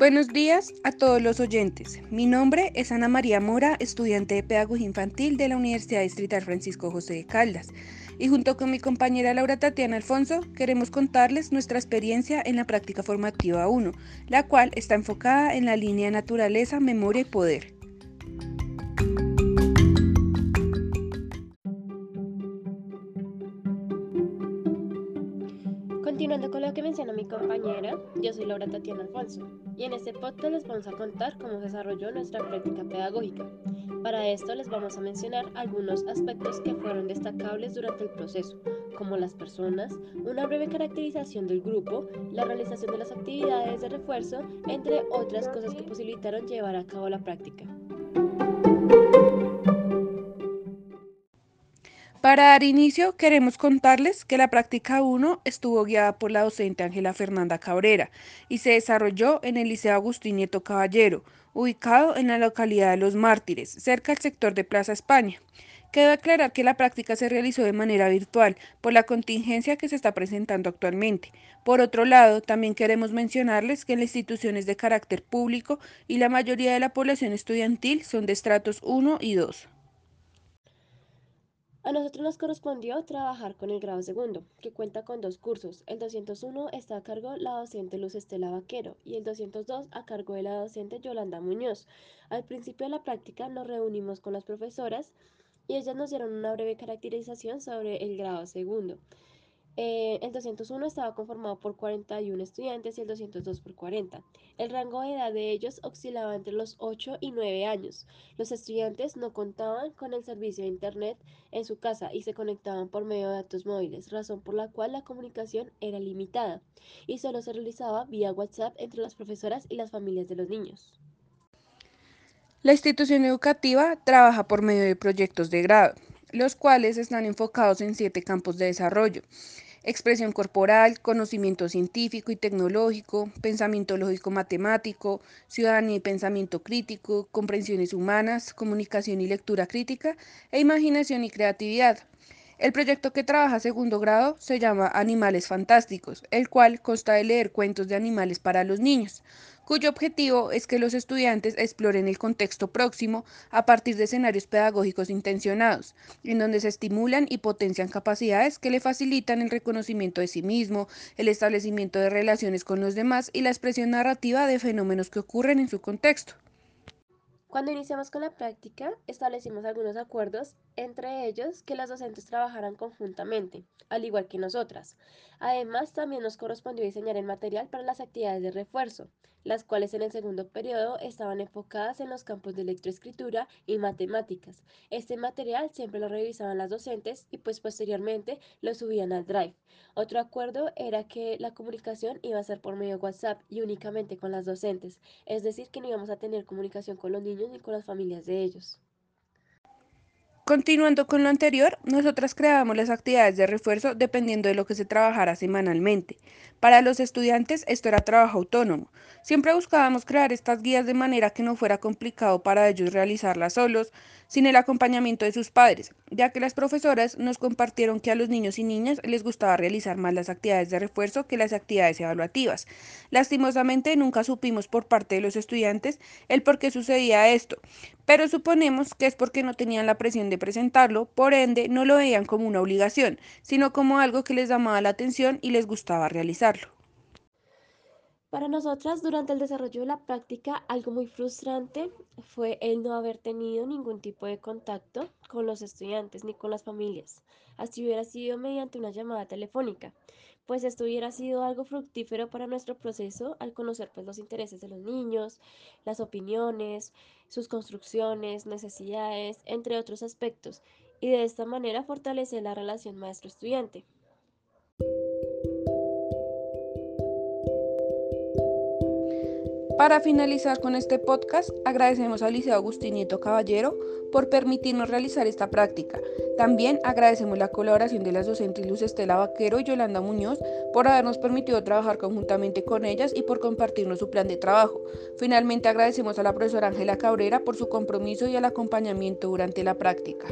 Buenos días a todos los oyentes. Mi nombre es Ana María Mora, estudiante de Pedagogía Infantil de la Universidad Distrital Francisco José de Caldas. Y junto con mi compañera Laura Tatiana Alfonso, queremos contarles nuestra experiencia en la práctica formativa 1, la cual está enfocada en la línea naturaleza, memoria y poder. Continuando con lo que mencionó mi compañera, yo soy Laura Tatiana Alfonso y en este podcast les vamos a contar cómo se desarrolló nuestra práctica pedagógica. Para esto les vamos a mencionar algunos aspectos que fueron destacables durante el proceso, como las personas, una breve caracterización del grupo, la realización de las actividades de refuerzo, entre otras cosas que posibilitaron llevar a cabo la práctica. Para dar inicio, queremos contarles que la práctica 1 estuvo guiada por la docente Ángela Fernanda Cabrera y se desarrolló en el Liceo Agustín Nieto Caballero, ubicado en la localidad de Los Mártires, cerca del sector de Plaza España. Quedó aclarar que la práctica se realizó de manera virtual por la contingencia que se está presentando actualmente. Por otro lado, también queremos mencionarles que las instituciones de carácter público y la mayoría de la población estudiantil son de estratos 1 y 2. A nosotros nos correspondió trabajar con el grado segundo, que cuenta con dos cursos. El 201 está a cargo la docente Luz Estela Vaquero y el 202 a cargo de la docente Yolanda Muñoz. Al principio de la práctica nos reunimos con las profesoras y ellas nos dieron una breve caracterización sobre el grado segundo. Eh, el 201 estaba conformado por 41 estudiantes y el 202 por 40. El rango de edad de ellos oscilaba entre los 8 y 9 años. Los estudiantes no contaban con el servicio de Internet en su casa y se conectaban por medio de datos móviles, razón por la cual la comunicación era limitada y solo se realizaba vía WhatsApp entre las profesoras y las familias de los niños. La institución educativa trabaja por medio de proyectos de grado los cuales están enfocados en siete campos de desarrollo. Expresión corporal, conocimiento científico y tecnológico, pensamiento lógico matemático, ciudadanía y pensamiento crítico, comprensiones humanas, comunicación y lectura crítica, e imaginación y creatividad. El proyecto que trabaja segundo grado se llama Animales Fantásticos, el cual consta de leer cuentos de animales para los niños, cuyo objetivo es que los estudiantes exploren el contexto próximo a partir de escenarios pedagógicos intencionados, en donde se estimulan y potencian capacidades que le facilitan el reconocimiento de sí mismo, el establecimiento de relaciones con los demás y la expresión narrativa de fenómenos que ocurren en su contexto. Cuando iniciamos con la práctica, establecimos algunos acuerdos, entre ellos que las docentes trabajaran conjuntamente, al igual que nosotras. Además, también nos correspondió diseñar el material para las actividades de refuerzo, las cuales en el segundo periodo estaban enfocadas en los campos de lectoescritura y matemáticas. Este material siempre lo revisaban las docentes y pues posteriormente lo subían al Drive. Otro acuerdo era que la comunicación iba a ser por medio de WhatsApp y únicamente con las docentes, es decir, que no íbamos a tener comunicación con los niños ni con las familias de ellos. Continuando con lo anterior, nosotras creábamos las actividades de refuerzo dependiendo de lo que se trabajara semanalmente. Para los estudiantes esto era trabajo autónomo. Siempre buscábamos crear estas guías de manera que no fuera complicado para ellos realizarlas solos, sin el acompañamiento de sus padres, ya que las profesoras nos compartieron que a los niños y niñas les gustaba realizar más las actividades de refuerzo que las actividades evaluativas. Lastimosamente nunca supimos por parte de los estudiantes el por qué sucedía esto, pero suponemos que es porque no tenían la presión de presentarlo, por ende no lo veían como una obligación, sino como algo que les llamaba la atención y les gustaba realizarlo. Para nosotras, durante el desarrollo de la práctica, algo muy frustrante fue el no haber tenido ningún tipo de contacto con los estudiantes ni con las familias. Así hubiera sido mediante una llamada telefónica, pues esto hubiera sido algo fructífero para nuestro proceso al conocer pues, los intereses de los niños, las opiniones, sus construcciones, necesidades, entre otros aspectos, y de esta manera fortalecer la relación maestro-estudiante. Para finalizar con este podcast, agradecemos al Liceo Agustín Nieto Caballero por permitirnos realizar esta práctica. También agradecemos la colaboración de las docentes Luz Estela Vaquero y Yolanda Muñoz por habernos permitido trabajar conjuntamente con ellas y por compartirnos su plan de trabajo. Finalmente agradecemos a la profesora Ángela Cabrera por su compromiso y el acompañamiento durante la práctica.